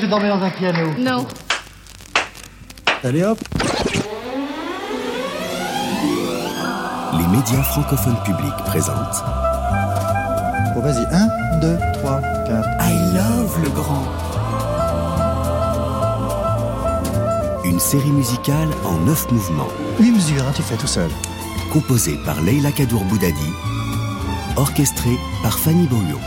que je dormais dans un piano. Non. Allez hop Les médias francophones publics présentent Bon, vas-y. 1, 2, 3, 4. I Love le Grand. Une série musicale en neuf mouvements, 8 mesures, hein, tu fais tout seul. composée par Leila Kadour Boudadi, orchestrée par Fanny Boyo.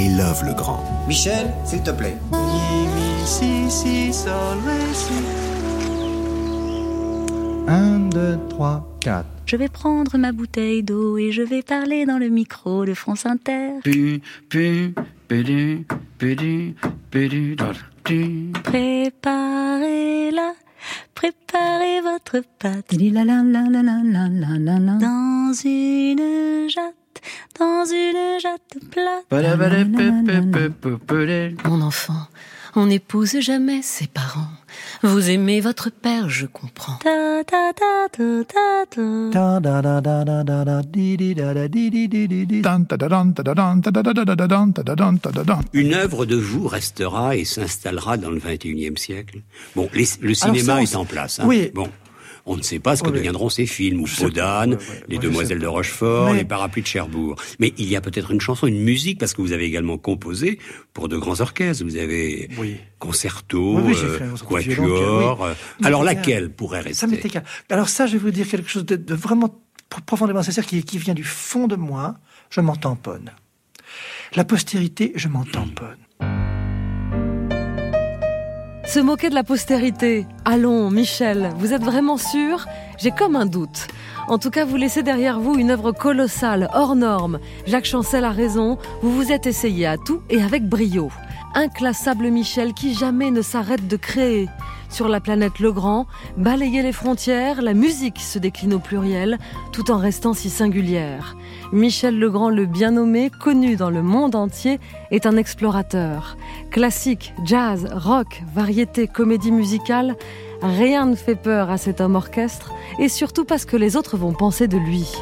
I Love le Grand. Michel, s'il te plaît. Un, deux, trois, quatre. Je vais prendre ma bouteille d'eau et je vais parler dans le micro de France Inter. Préparez-la, préparez votre pâte. Dans une jatte dans une jatte plate. Mon enfant, on n'épouse jamais ses parents. Vous aimez votre père, je comprends. Une œuvre de vous restera et s'installera dans le 21e siècle. Bon, le cinéma est en place. Oui. Bon. On ne sait pas ce que Oui, deviendront ces films, ou ouais, ouais, Les Demoiselles de. Rochefort, Mais- Les Parapluies de Cherbourg. Mais il y a peut-être une chanson, une musique, parce que vous avez également composé pour de grands orchestres. Vous avez Oui. concerto, Oui, euh, quatuor. euh. Alors laquelle pourrait rester? Ça. Alors ça, je vais vous dire quelque chose de, de vraiment pro- profondément sincère qui, qui vient du fond de moi. Je m'en tamponne. La postérité, je m'en tamponne. Se moquer de la postérité. Allons, Michel, vous êtes vraiment sûr? J'ai comme un doute. En tout cas, vous laissez derrière vous une œuvre colossale, hors norme. Jacques Chancel a raison, vous vous êtes essayé à tout et avec brio. Inclassable Michel qui jamais ne s'arrête de créer. Sur la planète Legrand, balayer les frontières, la musique se décline au pluriel, tout en restant si singulière. Michel Legrand, le bien nommé, connu dans le monde entier, est un explorateur. Classique, jazz, rock, variété, comédie musicale, rien ne fait peur à cet homme orchestre, et surtout parce que les autres vont penser de lui.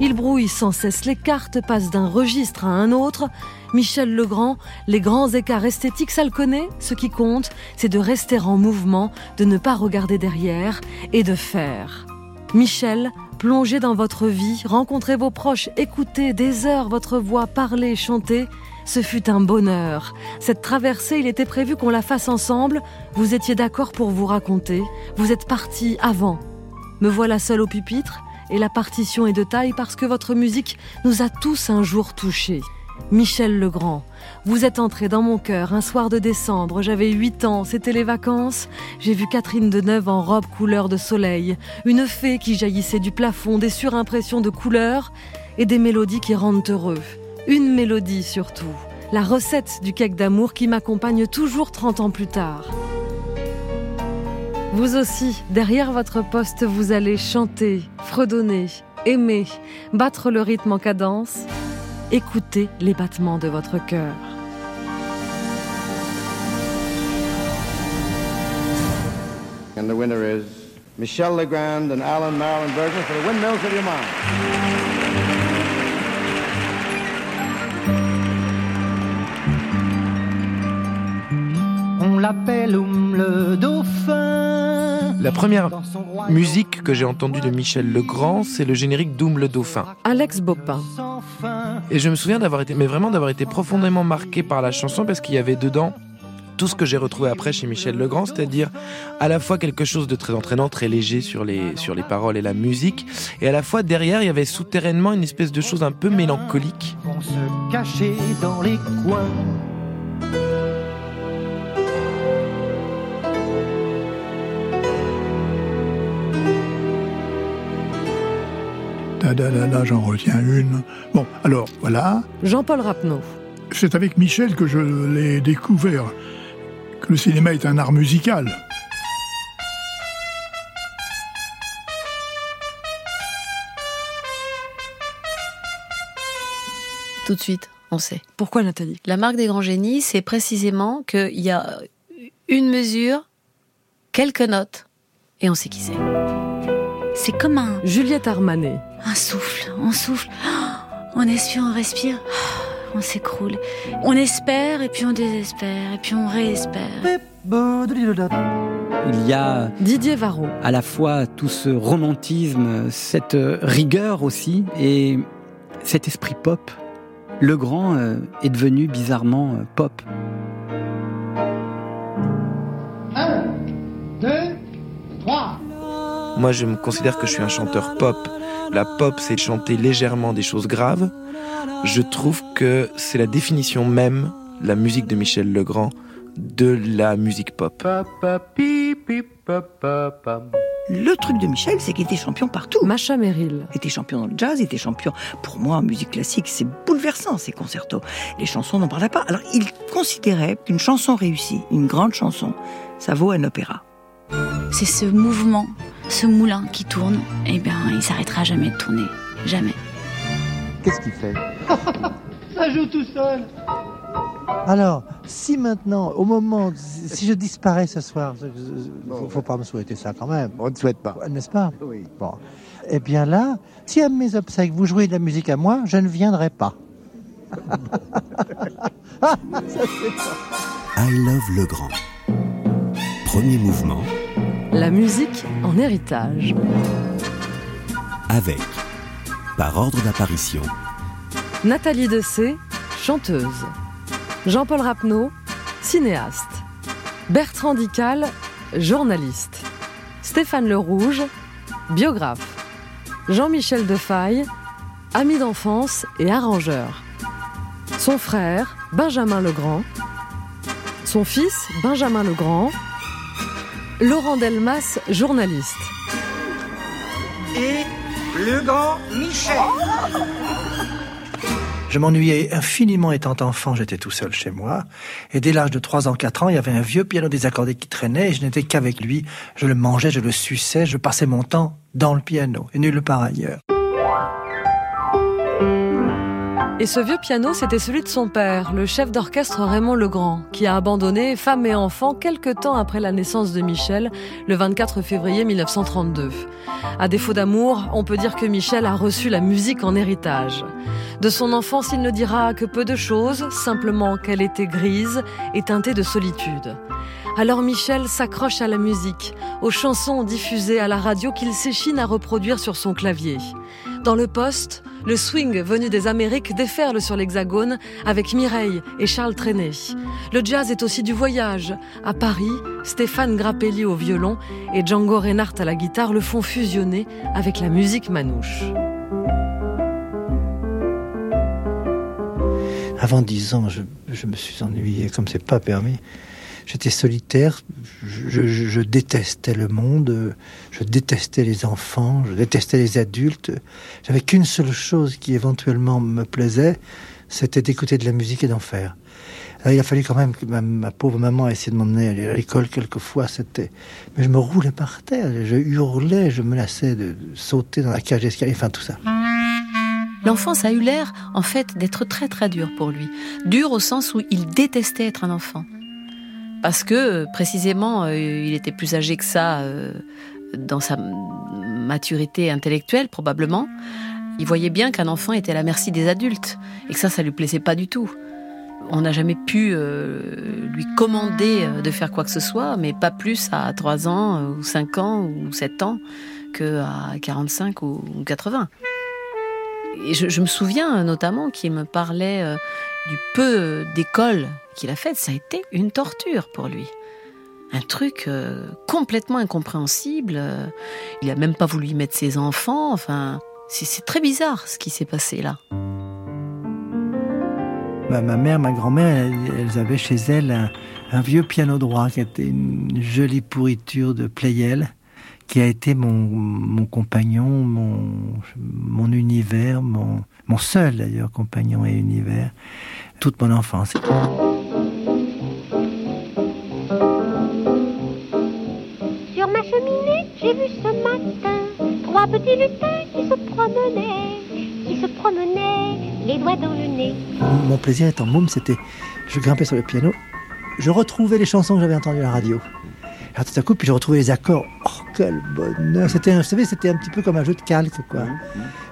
Il brouille sans cesse les cartes, passe d'un registre à un autre. Michel Legrand, les grands écarts esthétiques, ça le connaît. Ce qui compte, c'est de rester en mouvement, de ne pas regarder derrière et de faire. Michel, plongez dans votre vie, rencontrez vos proches, écoutez des heures votre voix parler, chanter. Ce fut un bonheur. Cette traversée, il était prévu qu'on la fasse ensemble. Vous étiez d'accord pour vous raconter. Vous êtes parti avant. Me voilà seul au pupitre et la partition est de taille parce que votre musique nous a tous un jour touchés. Michel Legrand, vous êtes entré dans mon cœur un soir de décembre, j'avais 8 ans, c'était les vacances. J'ai vu Catherine Deneuve en robe couleur de soleil, une fée qui jaillissait du plafond, des surimpressions de couleurs et des mélodies qui rendent heureux. Une mélodie surtout, la recette du cake d'amour qui m'accompagne toujours 30 ans plus tard. Vous aussi, derrière votre poste, vous allez chanter, fredonner, aimer, battre le rythme en cadence, écouter les battements de votre cœur. And the winner is Michelle Legrand and Alan Marilyn Berger for the Windmills of Your Mind. On l'appelle Oum le dauphin. La première musique que j'ai entendue de Michel Legrand, c'est le générique d'Oum le Dauphin. Alex Bopin. Et je me souviens d'avoir été, mais vraiment d'avoir été profondément marqué par la chanson parce qu'il y avait dedans tout ce que j'ai retrouvé après chez Michel Legrand, c'est-à-dire à la fois quelque chose de très entraînant, très léger sur les, sur les paroles et la musique, et à la fois derrière, il y avait souterrainement une espèce de chose un peu mélancolique. Vont se cacher dans les coins. Da, j'en retiens une. Bon, alors, voilà. Jean-Paul Rapneau. C'est avec Michel que je l'ai découvert que le cinéma est un art musical. Tout de suite, on sait. Pourquoi Nathalie? La marque des grands génies, c'est précisément qu'il y a une mesure, quelques notes, et on sait qui c'est. C'est comme un... Juliette Armanet. Un souffle, on souffle, on expire, on respire, on s'écroule. On espère et puis on désespère et puis on réespère. Il y a Didier Varro. à la fois tout ce romantisme, cette rigueur aussi, et cet esprit pop. Le grand euh, est devenu bizarrement euh, pop. Un, deux, trois. Moi, je me considère que je suis un chanteur pop. La pop, c'est chanter légèrement des choses graves. Je trouve que c'est la définition même, la musique de Michel Legrand, de la musique pop. Le truc de Michel, c'est qu'il était champion partout. Macha Merrill. Il était champion dans le jazz, il était champion. Pour moi, en musique classique, c'est bouleversant, ces concertos. Les chansons n'en parlaient pas. Alors, il considérait qu'une chanson réussie, une grande chanson, ça vaut un opéra. C'est ce mouvement, ce moulin qui tourne, eh bien, il s'arrêtera jamais de tourner. Jamais. Qu'est-ce qu'il fait Ça joue tout seul. Alors, si maintenant, au moment, si je disparais ce soir, faut, faut pas me souhaiter ça quand même. On ne souhaite pas. N'est-ce pas Oui. Bon. Eh bien là, si à mes obsèques vous jouez de la musique à moi, je ne viendrai pas. Ah, ça, I Love Legrand. Premier mouvement La musique en héritage. avec, par ordre d'apparition, Nathalie Dessay, chanteuse. Jean-Paul Rapneau, cinéaste. Bertrand Dical, journaliste. Stéphane Le Rouge, biographe. Jean-Michel Defaille, ami d'enfance et arrangeur. Son frère, Benjamin Legrand. Son fils, Benjamin Legrand. Laurent Delmas, journaliste. Et le grand Michel. Je m'ennuyais infiniment étant enfant, j'étais tout seul chez moi. Et dès l'âge de 3 ans, 4 ans, il y avait un vieux piano désaccordé qui traînait et je n'étais qu'avec lui. Je le mangeais, je le suçais, je passais mon temps dans le piano et nulle part ailleurs. Et ce vieux piano, c'était celui de son père, le chef d'orchestre Raymond Legrand, qui a abandonné femme et enfant quelque temps après la naissance de Michel, le 24 février 1932. À défaut d'amour, on peut dire que Michel a reçu la musique en héritage. De son enfance, il ne dira que peu de choses, simplement qu'elle était grise et teintée de solitude. Alors Michel s'accroche à la musique, aux chansons diffusées à la radio qu'il s'échine à reproduire sur son clavier. Dans le poste, le swing venu des Amériques déferle sur l'hexagone avec Mireille et Charles Trenet. Le jazz est aussi du voyage. À Paris, Stéphane Grappelli au violon et Django Reinhardt à la guitare le font fusionner avec la musique manouche. Avant dix ans, je, me suis ennuyé comme c'est pas permis. J'étais solitaire, je, détestais le monde, je détestais les enfants, je détestais les adultes. J'avais qu'une seule chose qui éventuellement me plaisait, c'était d'écouter de la musique et d'en faire. Alors, il a fallu quand même que ma, pauvre maman essaie de m'emmener à l'école quelquefois. C'était, mais je me roulais par terre, je hurlais, je menaçais de, de sauter dans la cage d'escalier, enfin tout ça. L'enfance a eu l'air, en fait, d'être très très dur pour lui. Dur au sens où il détestait être un enfant. Parce que, précisément, euh, il était plus âgé que ça euh, dans sa maturité intellectuelle, probablement. Il voyait bien qu'un enfant était à la merci des adultes et que ça, ça lui plaisait pas du tout. On n'a jamais pu euh, lui commander de faire quoi que ce soit, mais pas plus à 3 ans, ou 5 ans, ou 7 ans, que à 45 ou ou 80. Et je, me souviens notamment qu'il me parlait du peu d'école qu'il a faite. Ça a été une torture pour lui. Un truc euh, complètement incompréhensible. euh, Il a même pas voulu y mettre ses enfants. Enfin, c'est très bizarre ce qui s'est passé là. Ma, ma mère, ma grand-mère, elles, avaient chez elles un, un vieux piano droit qui était une jolie pourriture de Pleyel, qui a été mon, mon compagnon, mon, mon univers, mon, mon seul d'ailleurs compagnon et univers, toute mon enfance. Sur ma cheminée, j'ai vu ce matin trois petits lutins qui se promenaient, qui se promenaient, les doigts dans le nez. Mon plaisir étant môme, c'était, je grimpais sur le piano, je retrouvais les chansons que j'avais entendues à la radio. Alors tout à coup, puis je retrouvais les accords. Oh, quel bonheur C'était, un- vous savez, c'était un petit peu comme un jeu de calque, quoi.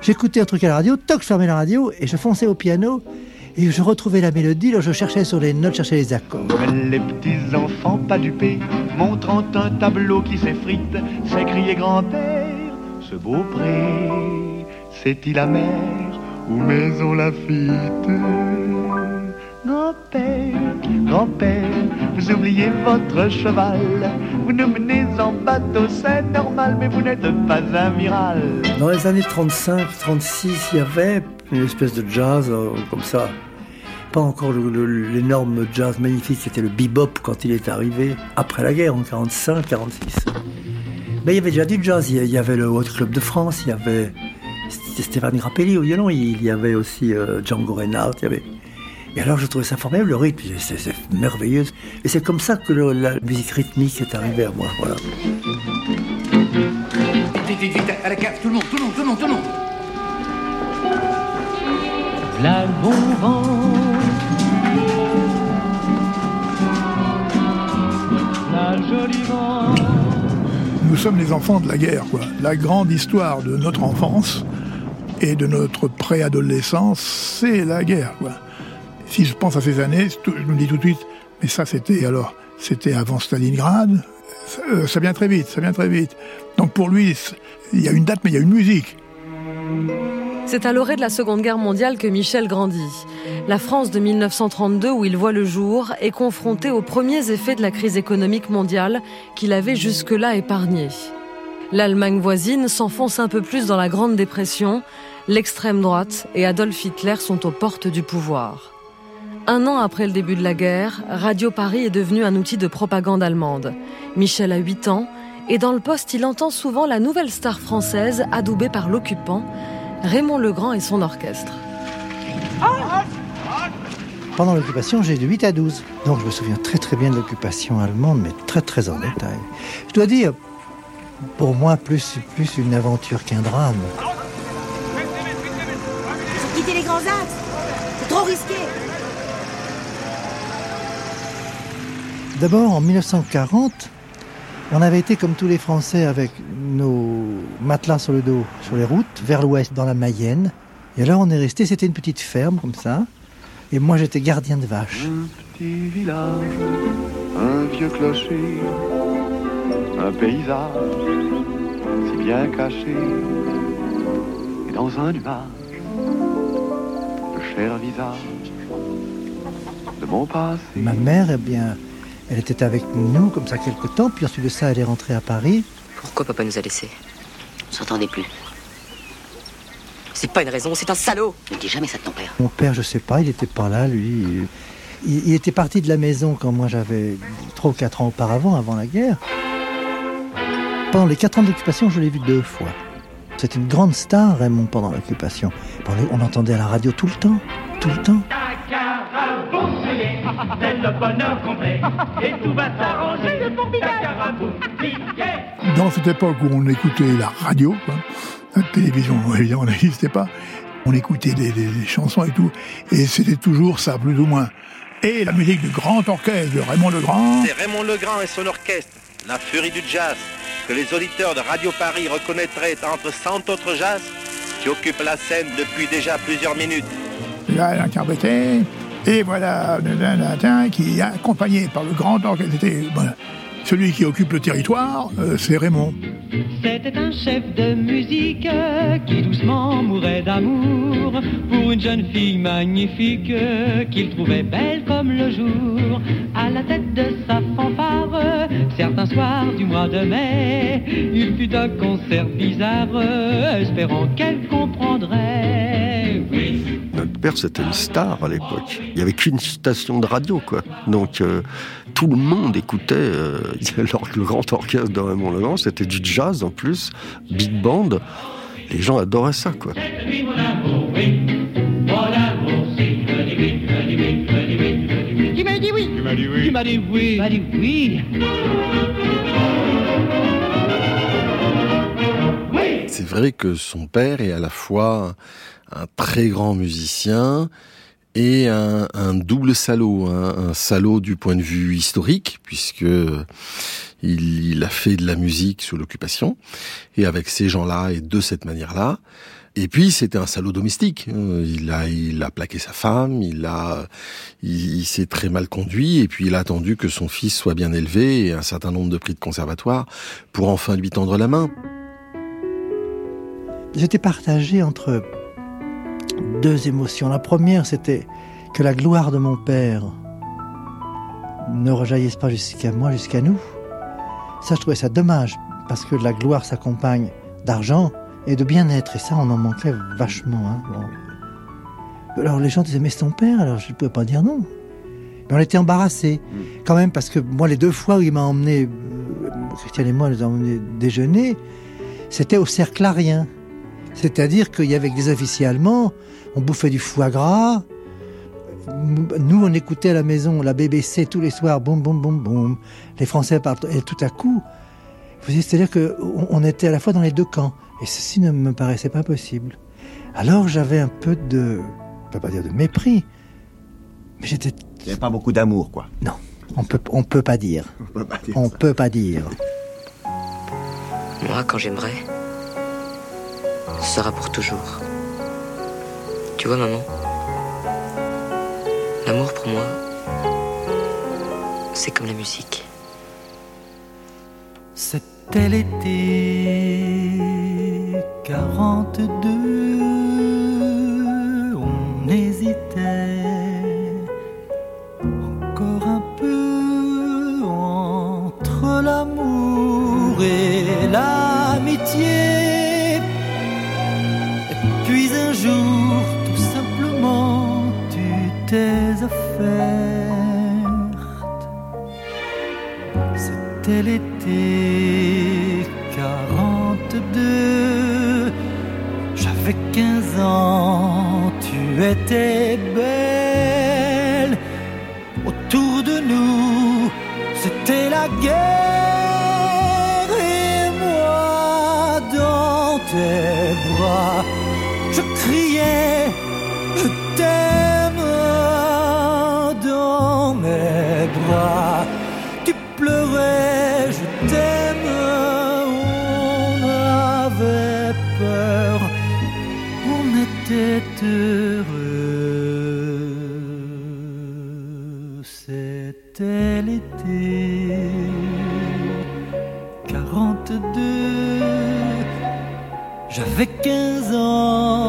J'écoutais un truc à la radio, toc, je fermais la radio et je fonçais au piano et je retrouvais la mélodie. Alors je cherchais sur les notes, je cherchais les accords. Mais les petits enfants pas dupés, montrant un tableau qui s'effrite, s'écriait grand-père, ce beau pré, c'est-il la mer ou maison Lafitte? Grand-père, grand-père, vous oubliez votre cheval, vous nous menez en bateau, c'est normal, mais vous n'êtes pas amiral. Dans les années 35, 36, il y avait une espèce de jazz euh, comme ça. Pas encore l'énorme jazz magnifique qui était le bebop quand il est arrivé après la guerre en 45, 46. Mais il y avait déjà du jazz. Il y avait le Hot Club de France, il y avait St- Stéphane Grappelli au violon, il y avait aussi euh, Django Reinhardt. Il y avait... Et alors je trouvais ça formidable, le rythme, c'est merveilleux. Et c'est comme ça que le- la musique rythmique est arrivée à moi. Voilà. Vite, vite, vite, à la cave, tout le monde, tout le monde, tout le monde, tout le monde. Le bon vent. La jolie vent. Nous sommes les enfants de la guerre, quoi. La grande histoire de notre enfance et de notre préadolescence, c'est la guerre, quoi. Si je pense à ces années, je me dis tout de suite, mais ça c'était alors, c'était avant Stalingrad, ça, euh, ça vient très vite, ça vient très vite. Donc pour lui, il y a une date, mais il y a une musique. C'est à l'orée de la Seconde Guerre mondiale que Michel grandit. La France de 1932, où il voit le jour, est confrontée aux premiers effets de la crise économique mondiale qu'il avait jusque-là épargnée. L'Allemagne voisine s'enfonce un peu plus dans la Grande Dépression, l'extrême droite et Adolf Hitler sont aux portes du pouvoir. Un an après le début de la guerre, Radio Paris est devenu un outil de propagande allemande. Michel a 8 ans et dans le poste, il entend souvent la nouvelle star française adoubée par l'occupant, Raymond Legrand et son orchestre. Pendant l'occupation, j'ai de 8 à 12. Donc je me souviens très très bien de l'occupation allemande, mais très très en détail. Je dois dire, pour moi, plus, plus une aventure qu'un drame. Quittez les grands axes C'est trop risqué D'abord, en 1940, on avait été comme tous les Français avec nos matelas sur le dos sur les routes, vers l'ouest, dans la Mayenne. Et alors on est resté, c'était une petite ferme comme ça. Et moi j'étais gardien de vaches. Petit village, un vieux clocher, un paysage si bien caché, et dans un nuage, le cher visage de mon passé. Ma mère, eh bien, elle était avec nous comme ça quelque temps, puis ensuite de ça, elle est rentrée à Paris. Pourquoi papa nous a laissés? On s'entendait plus. C'est pas une raison, c'est un salaud Ne dis jamais ça de ton père. Mon père, je sais pas, il était pas là, lui. Il, il était parti de la maison quand moi j'avais 3 ou 4 ans auparavant, avant la guerre. Pendant les 4 ans d'occupation, je l'ai vu deux fois. C'était une grande star, Raymond, pendant l'occupation. On, on l'entendait à la radio tout le temps, tout le temps. C'est le bonheur complet. Et tout va s'arranger. C'est formidable. Dans cette époque où on écoutait la radio, quoi, la télévision évidemment n'existait pas, on écoutait des, des- des chansons et tout, et c'était toujours ça, plus ou moins. Et la musique du grand orchestre de Raymond Legrand. C'est Raymond Legrand et son orchestre, la furie du jazz, que les auditeurs de Radio Paris reconnaîtraient entre 100 autres jazz qui occupent la scène depuis déjà plusieurs minutes. Là, elle interprétait, et voilà, qui est accompagné par le grand orchestre. Voilà, celui qui occupe le territoire, euh, c'est Raymond. C'était un chef de musique qui doucement mourait d'amour pour une jeune fille magnifique qu'il trouvait belle comme le jour. À la tête de sa fanfare, certains soirs du mois de mai, il fut un concert bizarre, espérant qu'elle comprendrait. Père, c'était une star à l'époque. Il n'y avait qu'une station de radio, quoi. Donc, euh, tout le monde écoutait euh, le grand orchestre de Raymond Legrand. C'était du jazz en plus, big band. Les gens adoraient ça, quoi. Tu m'as dit oui? Tu m'as dit oui? Tu m'as dit oui? Tu m'as dit oui. C'est vrai que son père est à la fois un très grand musicien et un, double salaud, hein. un salaud du point de vue historique, puisque Il, a fait de la musique sous l'occupation, et avec ces gens-là et de cette manière-là. Et puis c'était un salaud domestique. Il a, plaqué sa femme, il, il s'est très mal conduit, et puis il a attendu que son fils soit bien élevé et un certain nombre de prix de conservatoire pour enfin lui tendre la main. J'étais partagé entre deux émotions. La première, c'était que la gloire de mon père ne rejaillisse pas jusqu'à moi, jusqu'à nous. Ça, je trouvais ça dommage, parce que la gloire s'accompagne d'argent et de bien-être, et ça, on en manquait vachement. hein. Bon. Alors les gens disaient, mais c'est ton père, alors je ne pouvais pas dire non. Mais on était embarrassés, quand même, parce que moi, les deux fois où il m'a emmené, euh, Christiane et moi, nous avons emmené déjeuner, c'était au cercle arien. C'est-à-dire qu'il y avait des officiers allemands, on bouffait du foie gras. Nous, on écoutait à la maison la BBC tous les soirs, boum, boum, boum, boum. Les Français parlent, et tout à coup, c'est-à-dire qu'on on était à la fois dans les deux camps. Et ceci ne me paraissait pas possible. Alors j'avais un peu de, je peux pas dire de mépris, mais j'étais. Il n'y avait pas beaucoup d'amour, quoi. Non, on peut, on peut pas dire. On peut pas dire On ça. peut pas dire. Moi, quand j'aimerai, sera pour toujours. Tu vois, maman, l'amour pour moi, c'est comme la musique. C'était l'été 42, on hésitait encore un peu entre l'amour et l'amitié. Jour, tout simplement, tu t'es offerte. C'était l'été 42. J'avais 15 ans, tu étais belle. Autour de nous, c'était la guerre. Je t'aime dans mes bras. Tu pleurais, je t'aime. On avait peur, on était heureux. C'était l'été 42. J'avais 15 ans,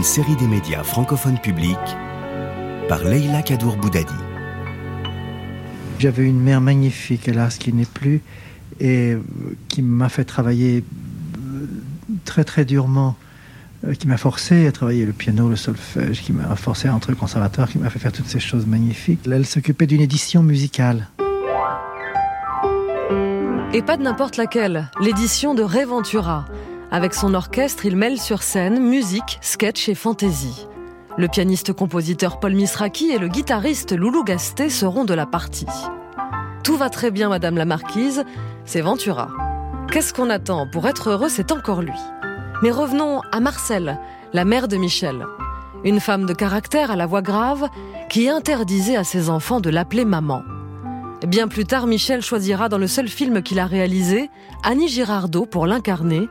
une série des médias francophones publics par Leila Kadour Boudadi. J'avais une mère magnifique, hélas, qui n'est plus, et euh, qui m'a fait travailler euh, très très durement, euh, qui m'a forcé à travailler le piano, le solfège, qui m'a forcé à entrer au conservatoire, qui m'a fait faire toutes ces choses magnifiques. Elle s'occupait d'une édition musicale. Et pas de n'importe laquelle, l'édition de Réventura. Avec son orchestre, il mêle sur scène musique, sketch et fantaisie. Le pianiste-compositeur Paul Misraki et le guitariste Loulou Gasté seront de la partie. Tout va très bien, Madame la Marquise, c'est Ventura. Qu'est-ce qu'on attend Pour être heureux, c'est encore lui. Mais revenons à Marcel, la mère de Michel. Une femme de caractère à la voix grave qui interdisait à ses enfants de l'appeler maman. Bien plus tard, Michel choisira dans le seul film qu'il a réalisé Annie Girardot pour l'incarner.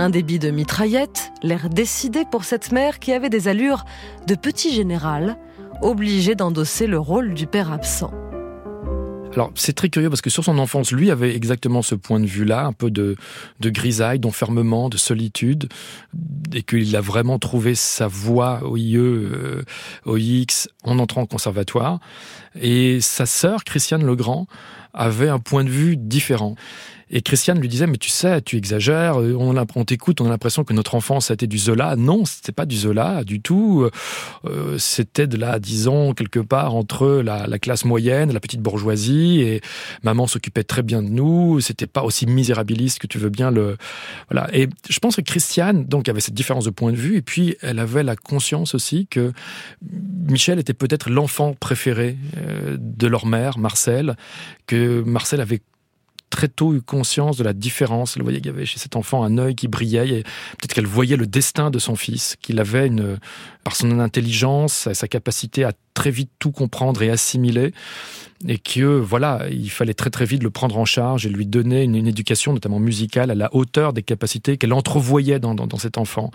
Un débit de mitraillette, l'air décidé pour cette mère qui avait des allures de petit général, obligé d'endosser le rôle du père absent. Alors c'est très curieux parce que sur son enfance, lui avait exactement ce point de vue-là, un peu de, de grisaille, d'enfermement, de solitude, et qu'il a vraiment trouvé sa voie au IE, euh, au IX, en entrant au conservatoire. Et sa sœur, Christiane Legrand, avait un point de vue différent. Et Christiane lui disait, mais tu sais, tu exagères, euh, on, on t'écoute, on a l'impression que notre enfance a été du Zola. Non, c'était pas du Zola du tout. Euh, c'était de là, disons, quelque part entre la, la, classe moyenne, la petite bourgeoisie, et maman s'occupait très bien de nous. C'était pas aussi misérabiliste que tu veux bien le. Voilà. Et je pense que Christiane, donc, avait cette différence de point de vue, et puis elle avait la conscience aussi que Michel était peut-être l'enfant préféré euh, de leur mère, Marcel, que Marcel avait très tôt eu conscience de la différence. Elle voyait qu'il y avait chez cet enfant un œil qui brillait et peut-être qu'elle voyait le destin de son fils, qu'il avait une, par son intelligence, sa capacité à très vite tout comprendre et assimiler et que voilà, il fallait très très vite le prendre en charge et lui donner une, éducation notamment musicale à la hauteur des capacités qu'elle entrevoyait dans, dans cet enfant.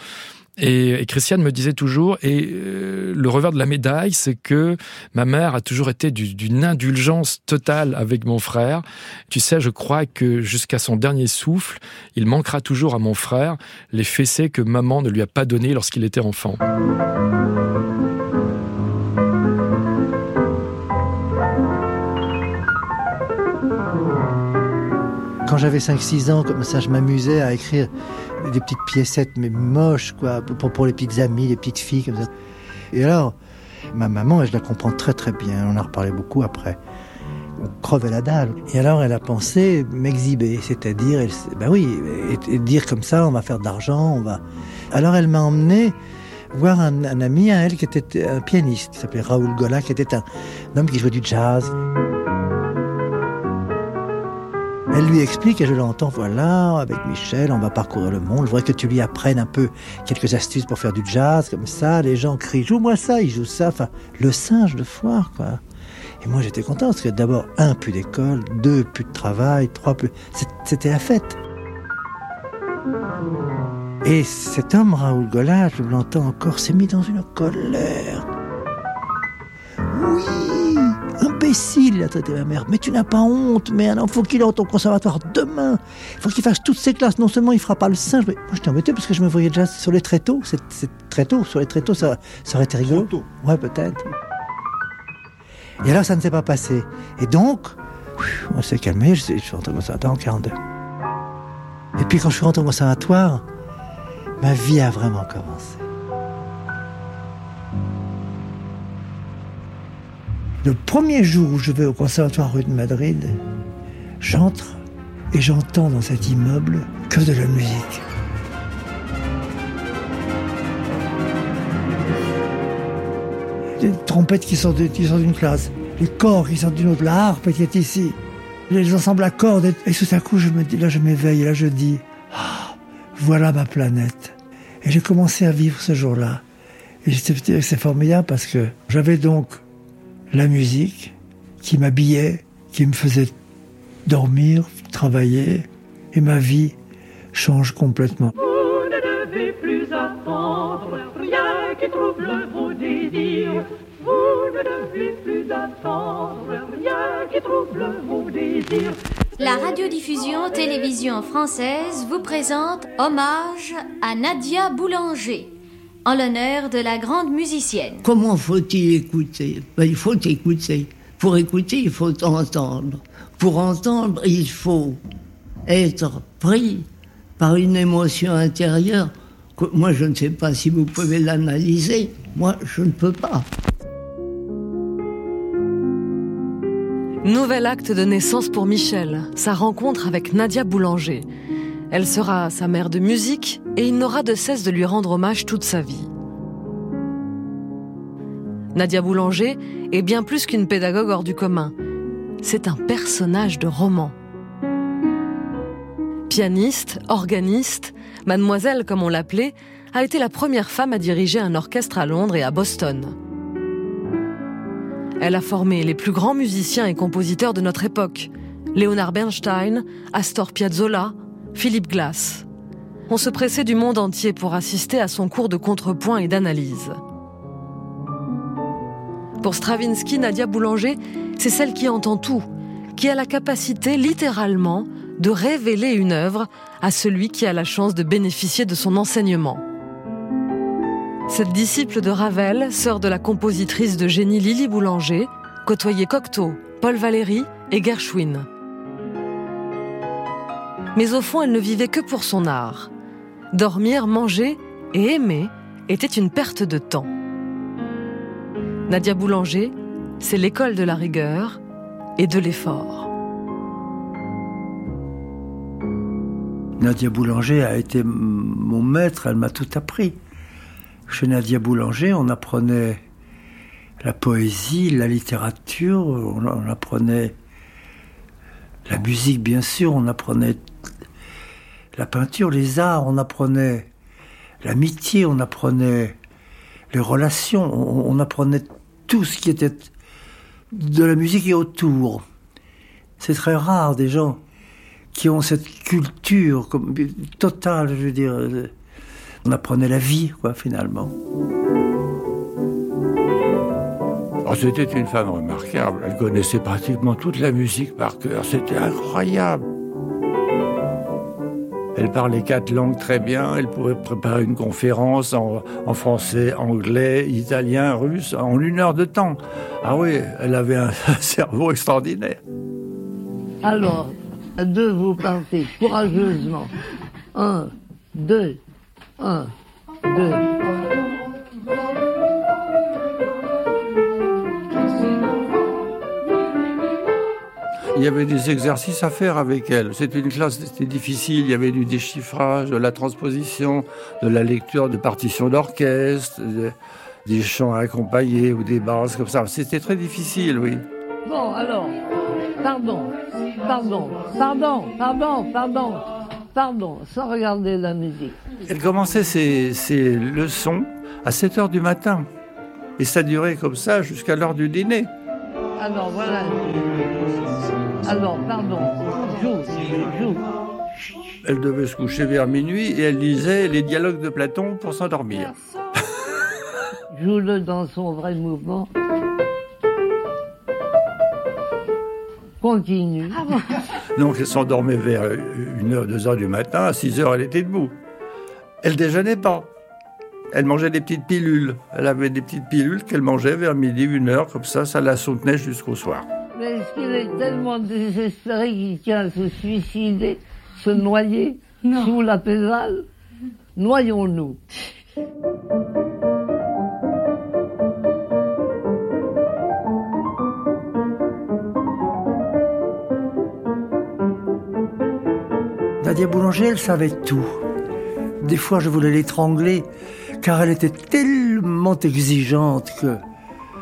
Et, Christiane me disait toujours, et euh, le revers de la médaille, c'est que ma mère a toujours été d'une indulgence totale avec mon frère. Tu sais, je crois que jusqu'à son dernier souffle, il manquera toujours à mon frère les fessées que maman ne lui a pas données lorsqu'il était enfant. Quand j'avais 5-6 ans, comme ça, je m'amusais à écrire des petites piécettes, mais moches, quoi, pour, pour les petites amies, les petites filles, comme ça. Et alors, ma maman, je la comprends très très bien, on en a reparlé beaucoup après. On crevait la dalle. Et alors, elle a pensé m'exhiber, c'est-à-dire, ben oui, et, et, dire comme ça, on va faire de l'argent, on va. Alors, elle m'a emmené voir un, ami à elle qui était un pianiste, qui s'appelait Raoul Gola, qui était un homme qui jouait du jazz. Elle lui explique et je l'entends, voilà, avec Michel, on va parcourir le monde. Je voudrais que tu lui apprennes un peu quelques astuces pour faire du jazz, comme ça. Les gens crient, joue-moi ça, il joue ça. Enfin, le singe de foire, quoi. Et moi, j'étais content parce que d'abord, un, plus d'école, deux, plus de travail, trois, plus. C'était la fête. Et cet homme, Raoul Gola, je l'entends encore, s'est mis dans une colère. Oui, imbécile, il a traité ma mère. Mais tu n'as pas honte, mais alors faut qu'il entre au conservatoire demain. Il faut qu'il fasse toutes ses classes. Non seulement il fera pas le singe, mais moi j'étais embêté parce que je me voyais déjà sur les tréteaux. C'est très tôt, sur les tréteaux, ça, ça aurait été rigolo. Ouais, peut-être. Et alors ça ne s'est pas passé. Et donc, on s'est calmé, je suis rentré au conservatoire en 42. Et puis quand je suis rentré au conservatoire, ma vie a vraiment commencé. Le premier jour où je vais au conservatoire rue de Madrid, j'entre et j'entends dans cet immeuble que de la musique. Des trompettes qui sortent d'une classe, les corps qui sortent d'une autre, la harpe qui est ici, les ensembles à cordes. Et tout à coup, là, je m'éveille, là, je dis, ah, voilà ma planète. Et j'ai commencé à vivre ce jour-là. Et c'est formidable parce que j'avais donc la musique qui m'habillait, qui me faisait dormir, travailler, et ma vie change complètement. Vous ne devez plus attendre rien qui trouble vos désirs. Vous ne devez plus attendre rien qui trouble vos désirs. La radiodiffusion télévision française vous présente Hommage à Nadia Boulanger en l'honneur de la grande musicienne. Comment faut-il écouter? Ben, Il faut écouter. Pour écouter, il faut entendre. Pour entendre, il faut être pris par une émotion intérieure que moi, je ne sais pas si vous pouvez l'analyser. Moi, je ne peux pas. Nouvel acte de naissance pour Michel, sa rencontre avec Nadia Boulanger. Elle sera sa mère de musique et il n'aura de cesse de lui rendre hommage toute sa vie. Nadia Boulanger est bien plus qu'une pédagogue hors du commun. C'est un personnage de roman. Pianiste, organiste, Mademoiselle, comme on l'appelait, a été la première femme à diriger un orchestre à Londres et à Boston. Elle a formé les plus grands musiciens et compositeurs de notre époque. Leonard Bernstein, Astor Piazzolla, Philip Glass. On se pressait du monde entier pour assister à son cours de contrepoint et d'analyse. Pour Stravinsky, Nadia Boulanger, c'est celle qui entend tout, qui a la capacité littéralement de révéler une œuvre à celui qui a la chance de bénéficier de son enseignement. Cette disciple de Ravel, sœur de la compositrice de génie Lily Boulanger, côtoyait Cocteau, Paul Valéry et Gershwin. Mais au fond, elle ne vivait que pour son art. Dormir, manger et aimer était une perte de temps. Nadia Boulanger, c'est l'école de la rigueur et de l'effort. Nadia Boulanger a été mon maître, elle m'a tout appris. Chez Nadia Boulanger, on apprenait la poésie, la littérature, on apprenait la musique bien sûr, on apprenait la peinture, les arts, on apprenait l'amitié, on apprenait les relations, on, apprenait tout ce qui était de la musique et autour. C'est très rare des gens qui ont cette culture totale, je veux dire. On apprenait la vie, quoi, finalement. Oh, c'était une femme remarquable. Elle connaissait pratiquement toute la musique par cœur. C'était incroyable. Elle parlait quatre langues très bien. Elle pouvait préparer une conférence en, français, anglais, italien, russe en une heure de temps. Ah oui, elle avait un, cerveau extraordinaire. Alors, deux, vous partez courageusement. Un, deux, un, deux. Il y avait des exercices à faire avec elle. C'était une classe, c'était difficile. Il y avait du déchiffrage, de la transposition, de la lecture de partitions d'orchestre, des chants accompagnés ou des basses comme ça. C'était très difficile, oui. Bon, alors, pardon, pardon, pardon, pardon, pardon, pardon, sans regarder la musique. Elle commençait ses, ses leçons à 7 heures du matin. Et ça durait comme ça jusqu'à l'heure du dîner. Alors voilà. Alors, pardon, joue, joue. Elle devait se coucher vers minuit et elle lisait les dialogues de Platon pour s'endormir. Joue-le dans son vrai mouvement. Continue. Ah Donc elle s'endormait vers 1h, 2h du matin, à 6h elle était debout. Elle déjeunait pas. Elle mangeait des petites pilules. Elle avait des petites pilules qu'elle mangeait vers midi, 1h, comme ça, ça la soutenait jusqu'au soir. Mais est-ce qu'il est tellement désespéré qu'il tient à se suicider, se noyer sous la pédale Noyons-nous. Nadia Boulanger, elle savait tout. Des fois, je voulais l'étrangler, car elle était tellement exigeante que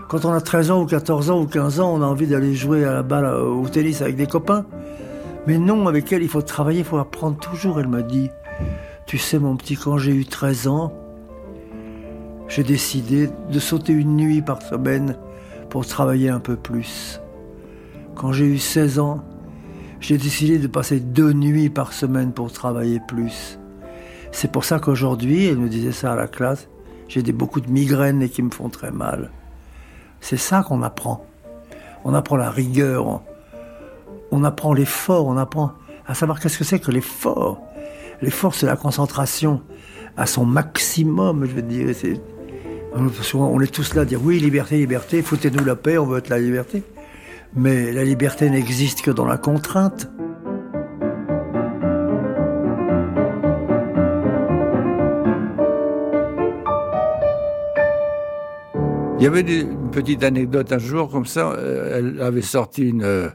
quand on a 13 ans ou 14 ans ou 15 ans, on a envie d'aller jouer à la balle au tennis avec des copains. Mais non, avec elle, il faut travailler, il faut apprendre toujours. Elle m'a dit, tu sais mon petit, quand j'ai eu 13 ans, j'ai décidé de sauter une nuit par semaine pour travailler un peu plus. Quand j'ai eu 16 ans, j'ai décidé de passer deux nuits par semaine pour travailler plus. C'est pour ça qu'aujourd'hui, elle me disait ça à la classe, j'ai beaucoup de migraines et qui me font très mal. C'est ça qu'on apprend. On apprend la rigueur, on, apprend l'effort, on apprend à savoir qu'est-ce que c'est que l'effort. L'effort, c'est la concentration à son maximum, je veux dire. on est tous là à dire oui, liberté, liberté, foutez-nous la paix, on veut être la liberté. Mais la liberté n'existe que dans la contrainte. Il y avait une petite anecdote un jour comme ça. Euh, elle avait sorti une, euh,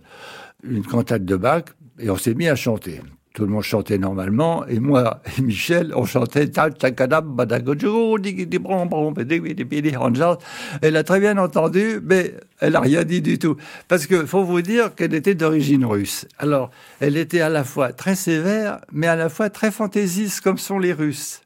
une cantate de Bach et on s'est mis à chanter. tout le monde chantait normalement, et moi et Michel, on chantait Elle a très bien entendu, mais elle n'a rien dit du tout. Parce que faut vous dire qu'elle était d'origine russe. Alors, elle était à la fois très sévère, mais à la fois très fantaisiste, comme sont les Russes.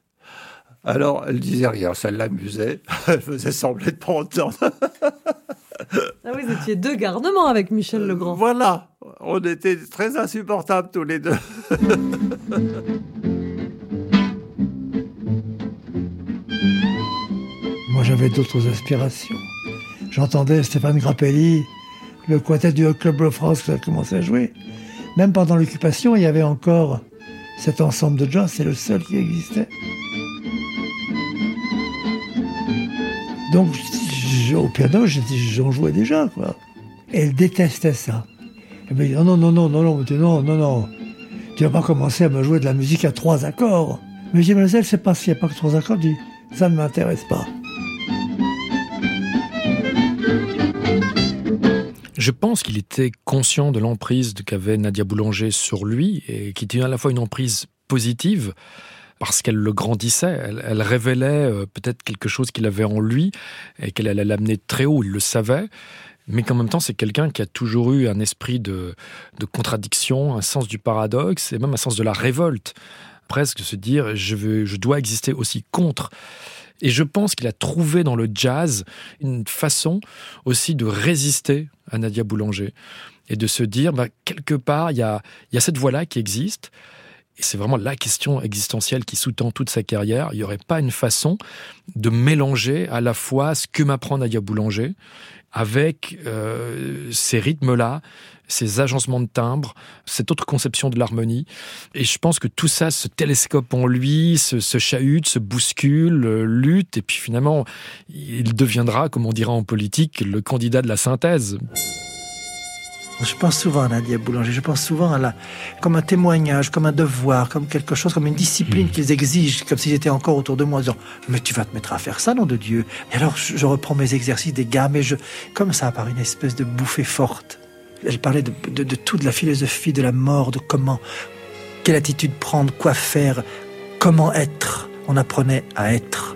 Alors, elle disait rien, ça l'amusait. Elle faisait sembler de pas entendre. ah oui, vous étiez deux garnements avec Michel Legrand. Voilà, on était très insupportables tous les deux. Moi, j'avais d'autres aspirations. J'entendais Stéphane Grappelli, le quartet du Club de France qui a commencé à jouer. Même pendant l'occupation, il y avait encore cet ensemble de jazz, c'est le seul qui existait. Donc, au piano, j'en jouais déjà, quoi. Elle détestait ça. Elle me dit, non, non, non, non, non, non, non, non, tu vas pas commencer à me jouer de la musique à trois accords. Mais je dis, mademoiselle, c'est pas s'il n'y a pas que trois accords, je dis, ça ne m'intéresse pas. Je pense qu'il était conscient de l'emprise qu'avait Nadia Boulanger sur lui et qui était à la fois une emprise positive, parce qu'elle le grandissait, elle, révélait euh, peut-être quelque chose qu'il avait en lui et qu'elle allait l'amener très haut, il le savait, mais qu'en même temps c'est quelqu'un qui a toujours eu un esprit de, contradiction, un sens du paradoxe et même un sens de la révolte, presque se dire je, veux, je dois exister aussi contre. Et je pense qu'il a trouvé dans le jazz une façon aussi de résister à Nadia Boulanger et de se dire, bah, quelque part, il y a, y a cette voix-là qui existe, c'est vraiment la question existentielle qui sous-tend toute sa carrière, il n'y aurait pas une façon de mélanger à la fois ce que m'apprend Nadia Boulanger avec euh, ces rythmes-là, ces agencements de timbres, cette autre conception de l'harmonie. Et je pense que tout ça se télescope en lui, se, se chahute, se bouscule, euh, lutte, et puis finalement, il deviendra, comme on dira en politique, le candidat de la synthèse. Je pense souvent à Nadia Boulanger, je pense souvent à la, comme un témoignage, comme un devoir, comme quelque chose, comme une discipline hmm. qu'ils exigent, comme s'ils étaient encore autour de moi, en disant Mais tu vas te mettre à faire ça, nom de Dieu Et alors, je, reprends mes exercices des gammes, et je, comme ça, par une espèce de bouffée forte. Elle parlait de, de, de toute la philosophie de la mort, de comment, quelle attitude prendre, quoi faire, comment être. On apprenait à être.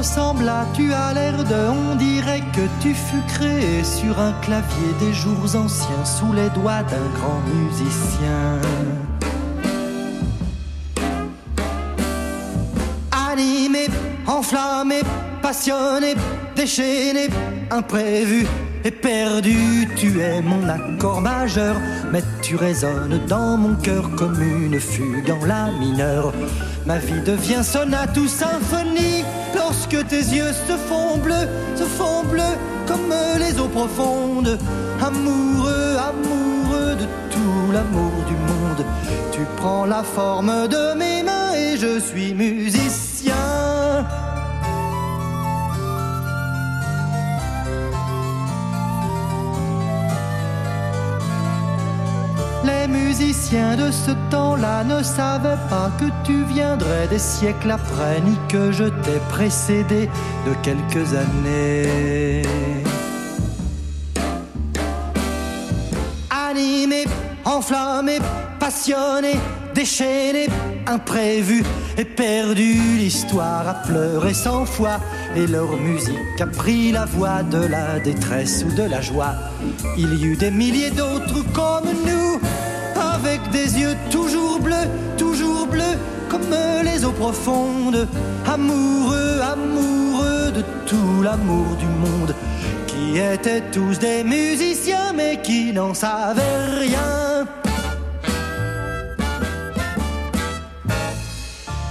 Ressembles à, tu as l'air de, on dirait que tu fus créé sur un clavier des jours anciens sous les doigts d'un grand musicien. Animé, enflammé, passionné, déchaîné, imprévu et perdu, tu es mon accord majeur, mais tu résonnes dans mon cœur comme une fugue en la mineure. Ma vie devient sonate ou symphonie lorsque tes yeux se font bleus, se font bleus comme les eaux profondes. Amoureux, amoureux de tout l'amour du monde, tu prends la forme de mes mains et je suis musicien. Les musiciens de ce temps-là ne savaient pas que tu viendrais des siècles après, ni que je t'ai précédé de quelques années. Animé, enflammé, passionné, déchaîné, et perdu, l'histoire a pleuré cent fois et leur musique a pris la voix de la détresse ou de la joie. Il y eut des milliers d'autres comme nous, avec des yeux toujours bleus, toujours bleus, comme les eaux profondes, amoureux, amoureux de tout l'amour du monde, qui étaient tous des musiciens mais qui n'en savaient rien.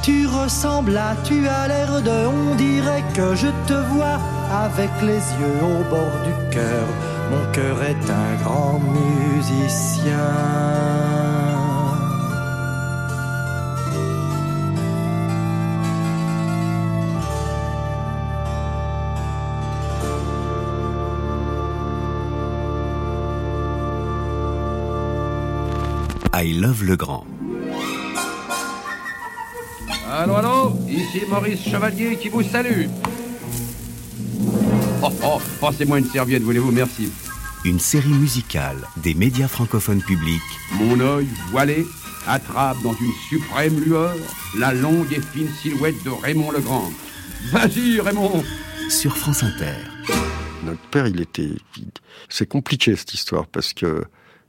Tu ressembles à, tu as l'air de, on dirait que je te vois avec les yeux au bord du cœur. Mon cœur est un grand musicien. I Love Le Grand. Allô, allô, ici Maurice Chevalier qui vous salue. oh, oh, Passez-moi une serviette, voulez-vous, merci. Une série musicale des médias francophones publics. Mon œil voilé attrape dans une suprême lueur la longue et fine silhouette de Raymond Legrand. Vas-y, Raymond Sur France Inter. Notre père, il était. C'est compliqué cette histoire parce que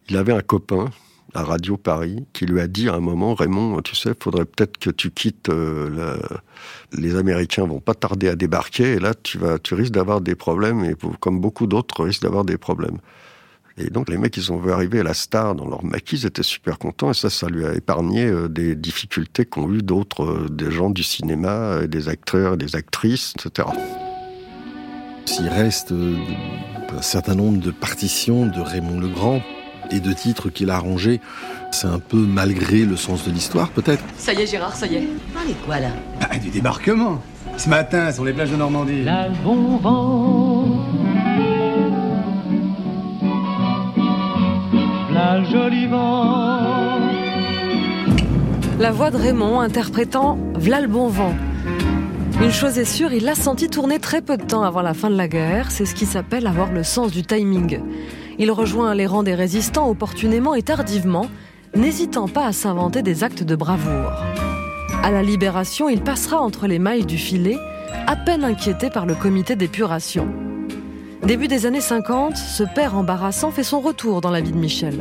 il avait un copain à Radio Paris qui lui a dit à un moment Raymond, tu sais, faudrait peut-être que tu quittes. euh, le- Les Américains vont pas tarder à débarquer et là, tu vas, tu risques d'avoir des problèmes et comme beaucoup d'autres risquent d'avoir des problèmes. Et donc les mecs, ils ont vu arriver la star dans leur maquis, ils étaient super contents et ça, ça lui a épargné euh, des difficultés qu'ont eu d'autres, euh, des gens du cinéma, des acteurs, des actrices, etc. S'il reste un certain nombre de partitions de Raymond Legrand et de titres qu'il a arrangés, c'est un peu malgré le sens de l'histoire, peut-être. Ça y est, Gérard, ça y est. Parlez quoi là? Ah, Du débarquement Ce matin, sur les plages de Normandie. La bon vent, la jolie vent. La voix de Raymond interprétant V'là le bon vent. Une chose est sûre, il l'a senti tourner très peu de temps avant la fin de la guerre. C'est ce qui s'appelle avoir le sens du timing. Il rejoint les rangs des résistants opportunément et tardivement, n'hésitant pas à s'inventer des actes de bravoure. À la libération, il passera entre les mailles du filet, à peine inquiété par le comité d'épuration. Début des années 50, ce père embarrassant fait son retour dans la vie de Michel.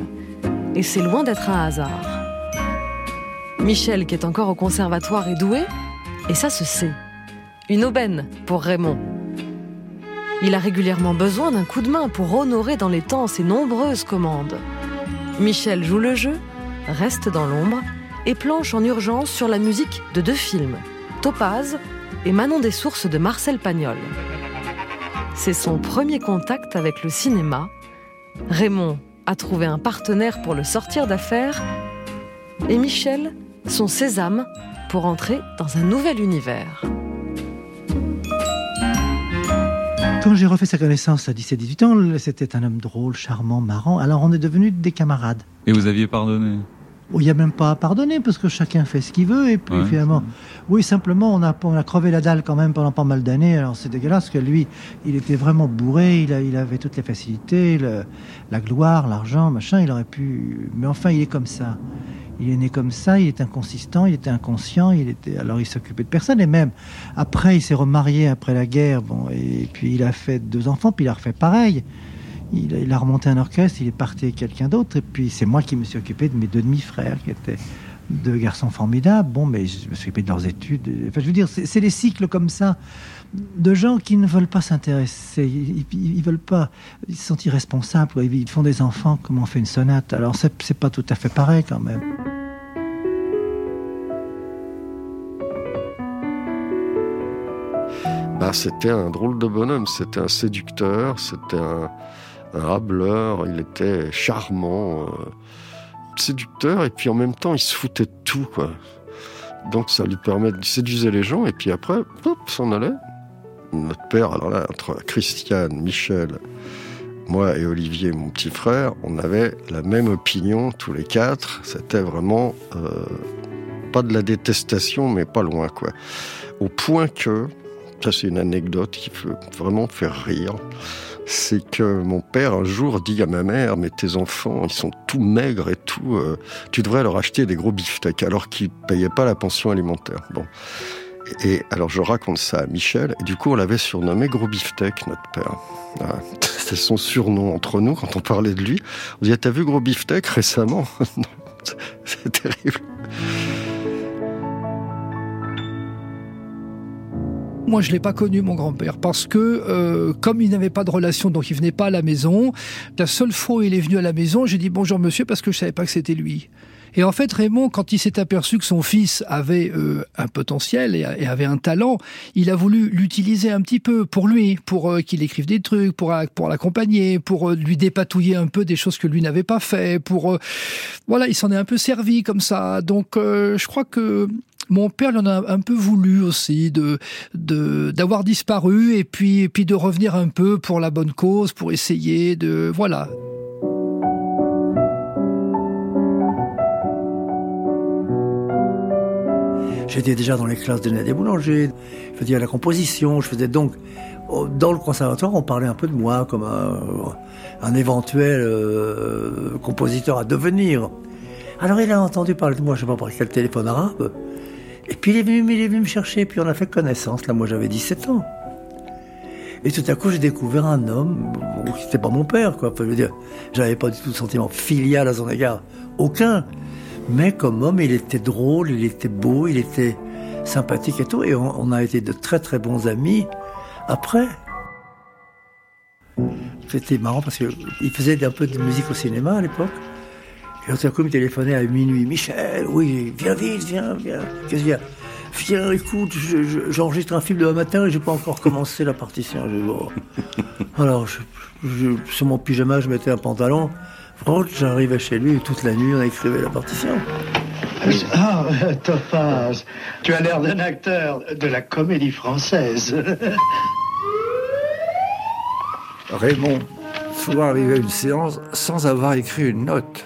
Et c'est loin d'être un hasard. Michel, qui est encore au conservatoire, est doué, et ça se sait. Une aubaine pour Raymond. Il a régulièrement besoin d'un coup de main pour honorer dans les temps ses nombreuses commandes. Michel joue le jeu, reste dans l'ombre et planche en urgence sur la musique de deux films, Topaz et Manon des Sources de Marcel Pagnol. C'est son premier contact avec le cinéma. Raymond a trouvé un partenaire pour le sortir d'affaires et Michel son sésame pour entrer dans un nouvel univers. Quand j'ai refait sa connaissance à 17-18 ans, c'était un homme drôle, charmant, marrant. Alors on est devenus des camarades. Et vous aviez pardonné? Oh, Il n'y a même pas à pardonner parce que chacun fait ce qu'il veut et puis Ouais, finalement, oui simplement on a, on a crevé la dalle quand même pendant pas mal d'années. Alors c'est dégueulasse parce que lui, il était vraiment bourré, il, a- il avait toutes les facilités, le- la gloire, l'argent, machin. Il aurait pu, mais enfin il est comme ça. Il est né comme ça, il est inconsistant, il était inconscient, il était alors il s'occupait de personne et même après il s'est remarié après la guerre, bon et puis il a fait deux enfants, puis il a refait pareil. Il, a- il a remonté un orchestre, il est parti avec quelqu'un d'autre, et puis c'est moi qui me suis occupé de mes deux demi-frères, qui étaient deux garçons formidables. Bon, mais je me suis occupé de leurs études. Enfin, je veux dire, c'est des cycles comme ça de gens qui ne veulent pas s'intéresser, ils, veulent pas, ils sentent irresponsables. Ils, font des enfants comme on fait une sonate. Alors c'est pas tout à fait pareil quand même. Bah, c'était un drôle de bonhomme, c'était un séducteur, c'était un, un il était charmant, euh, séducteur, et puis en même temps, il se foutait de tout, quoi. Donc ça lui permet de séduire les gens, et puis après, hop, s'en allait. Notre père, alors là, entre Christiane, Michel, moi et Olivier, mon petit frère, on avait la même opinion tous les quatre. C'était vraiment euh, pas de la détestation, mais pas loin, quoi. Au point que, ça c'est une anecdote qui peut vraiment faire rire, c'est que mon père un jour dit à ma mère, mais tes enfants, ils sont tout maigres et tout, euh, tu devrais leur acheter des gros beefsteaks, alors qu'ils payaient pas la pension alimentaire. Bon. Et alors je raconte ça à Michel, et du coup on l'avait surnommé Gros Beefsteak, notre père. Voilà. C'était son surnom entre nous quand on parlait de lui. On disait, t'as vu Gros Beefsteak récemment C'est terrible. Moi, je l'ai pas connu, mon grand-père, parce que euh, comme il n'avait pas de relation, donc il venait pas à la maison. La seule fois où il est venu à la maison, j'ai dit bonjour monsieur parce que je savais pas que c'était lui. Et en fait, Raymond, quand il s'est aperçu que son fils avait euh, un potentiel et, avait un talent, il a voulu l'utiliser un petit peu pour lui, pour euh, qu'il écrive des trucs, pour, euh, pour l'accompagner, pour euh, lui dépatouiller un peu des choses que lui n'avait pas fait, pour voilà, il s'en est un peu servi comme ça. Donc, je crois que mon père il en a un peu voulu aussi de de d'avoir disparu et puis et puis de revenir un peu pour la bonne cause, pour essayer de voilà. J'étais déjà dans les classes de Nadia Boulanger, je faisais la composition, je faisais donc dans le conservatoire, on parlait un peu de moi comme un, éventuel euh, compositeur à devenir. Alors il a entendu parler de moi, je sais pas par quel téléphone arabe. Et puis il est venu, il est venu me chercher, puis on a fait connaissance. Là, moi j'avais 17 ans. Et tout à coup, j'ai découvert un homme, qui n'était pas mon père, quoi. Je veux dire, j'avais pas du tout de sentiment filial à son égard. Aucun. Mais comme homme, il était drôle, il était beau, il était sympathique et tout. Et on, on a été de très très bons amis après. C'était marrant parce qu'il faisait un peu de musique au cinéma à l'époque. Et tout à coup, il me téléphonait à minuit. Michel, oui, viens vite, viens, viens. Qu'est-ce qu'il y a? Viens, écoute, je- je- j'enregistre un film demain matin et j'ai pas encore commencé la partition. Je dis, bon. Alors, je- sur mon pyjama, je mettais un pantalon. J'arrivais chez lui et toute la nuit, on écrivait la partition. Ah, Topaz, tu as l'air d'un acteur de la comédie française. Raymond, souvent arrivé à une séance sans avoir écrit une note.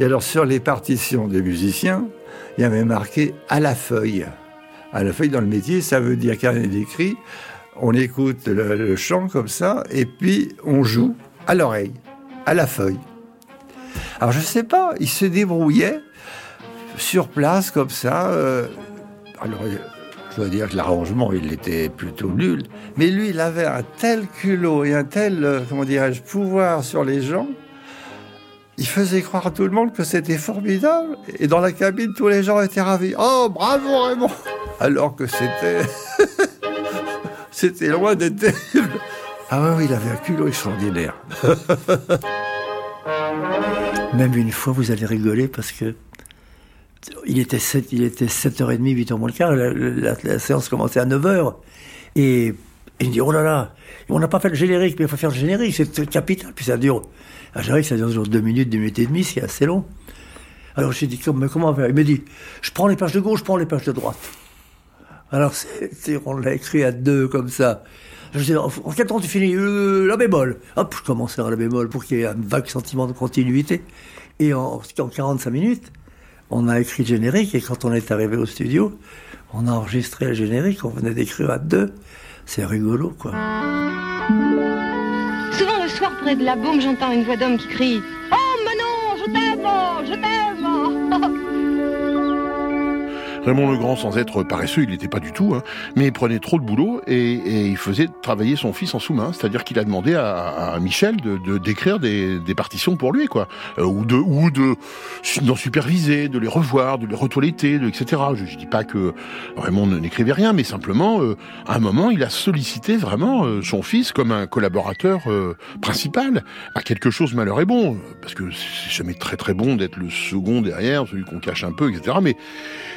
Et alors sur les partitions des musiciens, il y avait marqué à la feuille. À la feuille dans le métier, ça veut dire qu'il rien d'écrit. On écoute le, le chant comme ça, et puis on joue à l'oreille, à la feuille. Alors je sais pas, il se débrouillait sur place comme ça. euh, alors je dois dire que l'arrangement, il était plutôt nul. Mais lui, il avait un tel culot et un tel, euh, comment dirais-je, pouvoir sur les gens. Il faisait croire à tout le monde que c'était formidable. Et dans la cabine, tous les gens étaient ravis. Oh, bravo Raymond Alors que c'était... c'était loin d'être terrible. Ah oui, il avait un culot extraordinaire. Même une fois, vous allez rigoler parce que il était 7, il était 7h30, 8h moins le quart, la, séance commençait à 9h. Et, il me dit, oh là là, on n'a pas fait le générique, mais il faut faire le générique, c'est capital. Puis ça dure, un générique, ça dure toujours 2 minutes, 2 minutes et demie, c'est assez long. Alors j'ai dit, mais comment faire Il me dit, je prends les pages de gauche, je prends les pages de droite. Alors on l'a écrit à deux comme ça. Je dis, en en quel temps tu finis Euh, La bémol. Hop, je commençais à la bémol pour qu'il y ait un vague sentiment de continuité. Et en, en 45 minutes, on a écrit le générique et quand on est arrivé au studio, on a enregistré le générique, on venait d'écrire à deux. C'est rigolo, quoi. Souvent le soir, près de la baume, j'entends une voix d'homme qui crie Oh Manon, je t'aime, je t'aime Raymond Legrand, sans être paresseux, il n'était pas du tout, hein, mais il prenait trop de boulot et, et il faisait travailler son fils en sous-main. C'est-à-dire qu'il a demandé à, à Michel de d'écrire des, des partitions pour lui, quoi, Euh, ou de ou de d'en superviser, de les revoir, de les retoiletter, de, etc. Je, je dis pas que Raymond ne- n'écrivait rien, mais simplement, euh, à un moment, il a sollicité vraiment euh, son fils comme un collaborateur euh, principal à quelque chose malheur est bon, parce que c'est jamais très très bon d'être le second derrière, celui qu'on cache un peu, etc. Mais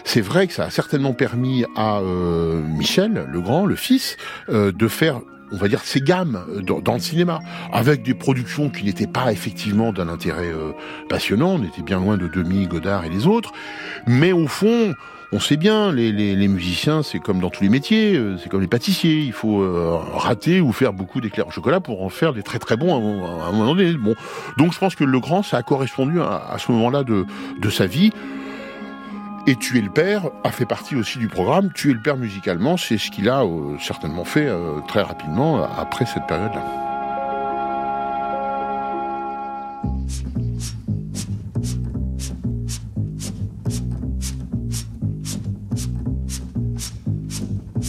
c'est vrai que ça a certainement permis à euh, Michel, le grand, le fils, euh, de faire on va dire ses gammes euh, dans, le cinéma, avec des productions qui n'étaient pas effectivement d'un intérêt passionnant, on était bien loin de Demi, Godard et les autres, mais au fond, on sait bien, les, musiciens, c'est comme dans tous les métiers, c'est comme les pâtissiers, il faut rater ou faire beaucoup d'éclairs au chocolat pour en faire des très très bons à, un- moment donné. Bon, donc je pense que Le Grand, ça a correspondu à, ce moment-là de sa vie. Et Tuer le père a fait partie aussi du programme. Tuer le père musicalement, c'est ce qu'il a euh, certainement fait euh, très rapidement après cette période-là.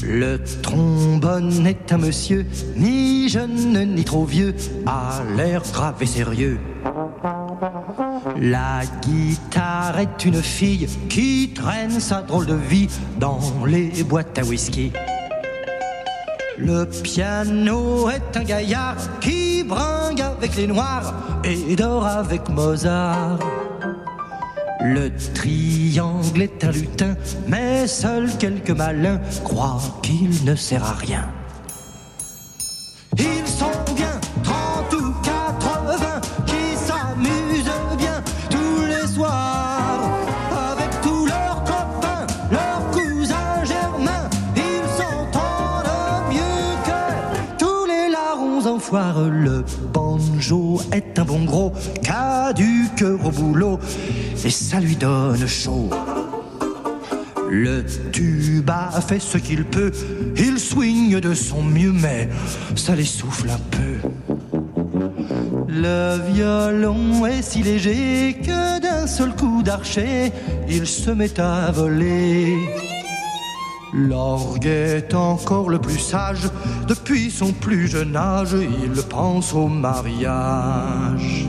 Le trombone est un monsieur, ni jeune ni trop vieux, a l'air grave et sérieux. La guitare est une fille qui traîne sa drôle de vie dans les boîtes à whisky. Le piano est un gaillard qui bringue avec les noirs et dort avec Mozart. Le triangle est un lutin, mais seuls quelques malins croient qu'il ne sert à rien. Le banjo est un bon gros a du cœur au boulot et ça lui donne chaud. Le tuba fait ce qu'il peut, il swing de son mieux, mais ça l'essouffle un peu. Le violon est si léger que d'un seul coup d'archet, il se met à voler. L'orgue est encore le plus sage, depuis son plus jeune âge, il pense au mariage.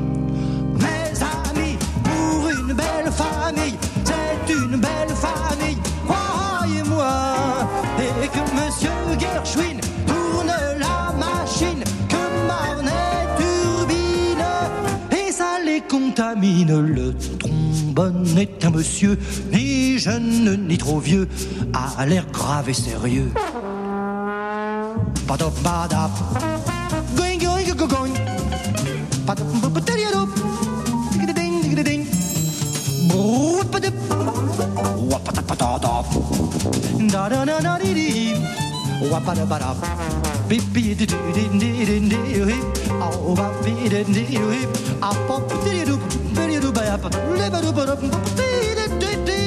Mes amis, pour une belle famille, c'est une belle famille, croyez-moi, et que Monsieur Gershwin tourne la machine, que Marnet turbine, et ça les contamine. Le trombone est un monsieur, jeune ni trop vieux, a l'air grave et sérieux. Going, going, go, going. Ba-be-dee-dee-dee. Ah-pop-dee-dee-doo. Be-dee-doo, ba-ya-pa. Le-ba-doo-ba-doo. Be-dee-dee-dee-dee-dee-dee-dee.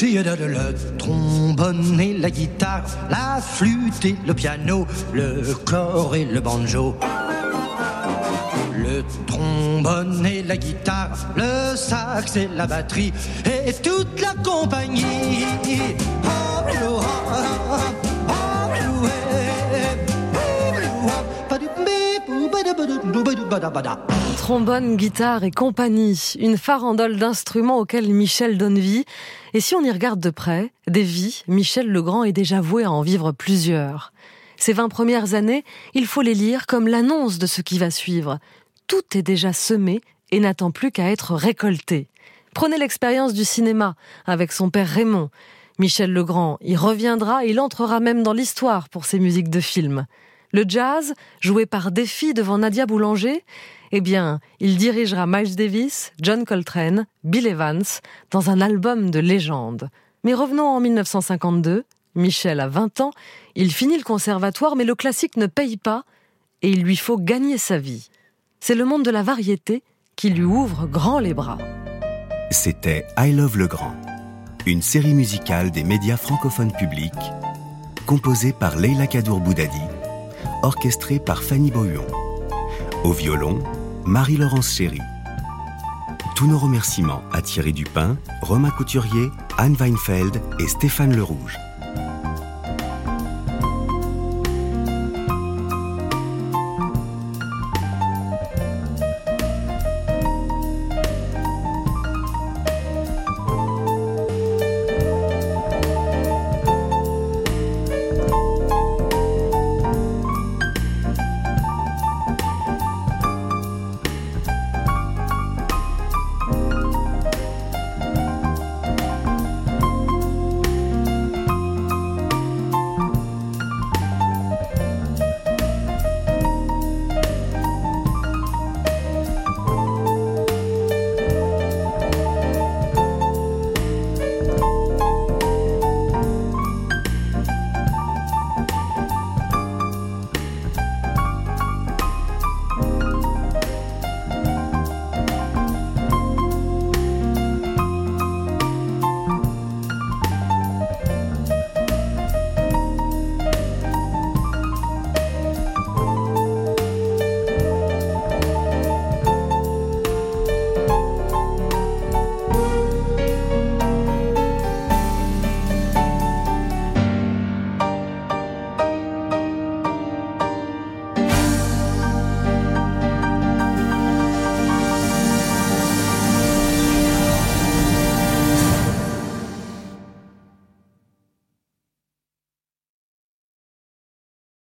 Le trombone et la guitare, la flûte et le piano, le cor et le banjo. Le trombone et la guitare, le sax et la batterie, et toute la compagnie. Trombone, guitare et compagnie, une farandole d'instruments auxquels Michel donne vie. Et si on y regarde de près, des vies, Michel Legrand est déjà voué à en vivre plusieurs. Ces 20 premières années, il faut les lire comme l'annonce de ce qui va suivre. Tout est déjà semé et n'attend plus qu'à être récolté. Prenez l'expérience du cinéma avec son père Raymond. Michel Legrand y reviendra, il entrera même dans l'histoire pour ses musiques de films. Le jazz, joué par défi devant Nadia Boulanger, eh bien, il dirigera Miles Davis, John Coltrane, Bill Evans dans un album de légende. Mais revenons en 1952. Michel a 20 ans, il finit le conservatoire, mais le classique ne paye pas et il lui faut gagner sa vie. C'est le monde de la variété qui lui ouvre grand les bras. C'était I Love le Grand, une série musicale des médias francophones publics, composée par Leila Kadour Boudadi, orchestrée par Fanny Bohuon. Au violon, Marie-Laurence Chéry. Tous nos remerciements à Thierry Dupin, Romain Couturier, Anne Weinfeld et Stéphane Le Rouge.